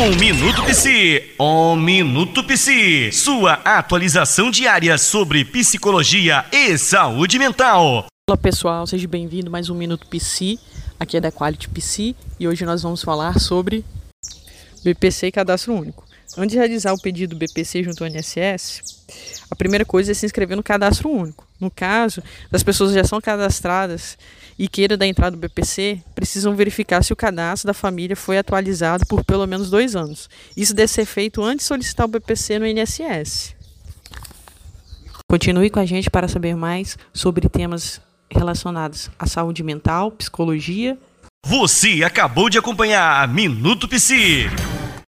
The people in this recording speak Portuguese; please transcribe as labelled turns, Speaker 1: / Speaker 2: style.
Speaker 1: Um Minuto Psi, um Minuto Psi, sua atualização diária sobre psicologia e saúde mental.
Speaker 2: Olá pessoal, seja bem-vindo mais um Minuto Psi, aqui é da Quality Psi e hoje nós vamos falar sobre BPC e Cadastro Único. Antes de realizar o pedido do BPC junto ao INSS, a primeira coisa é se inscrever no Cadastro Único. No caso das pessoas já são cadastradas e queira da entrada do BPC, precisam verificar se o cadastro da família foi atualizado por pelo menos dois anos. Isso deve ser feito antes de solicitar o BPC no INSS. Continue com a gente para saber mais sobre temas relacionados à saúde mental, psicologia.
Speaker 1: Você acabou de acompanhar Minuto Psi.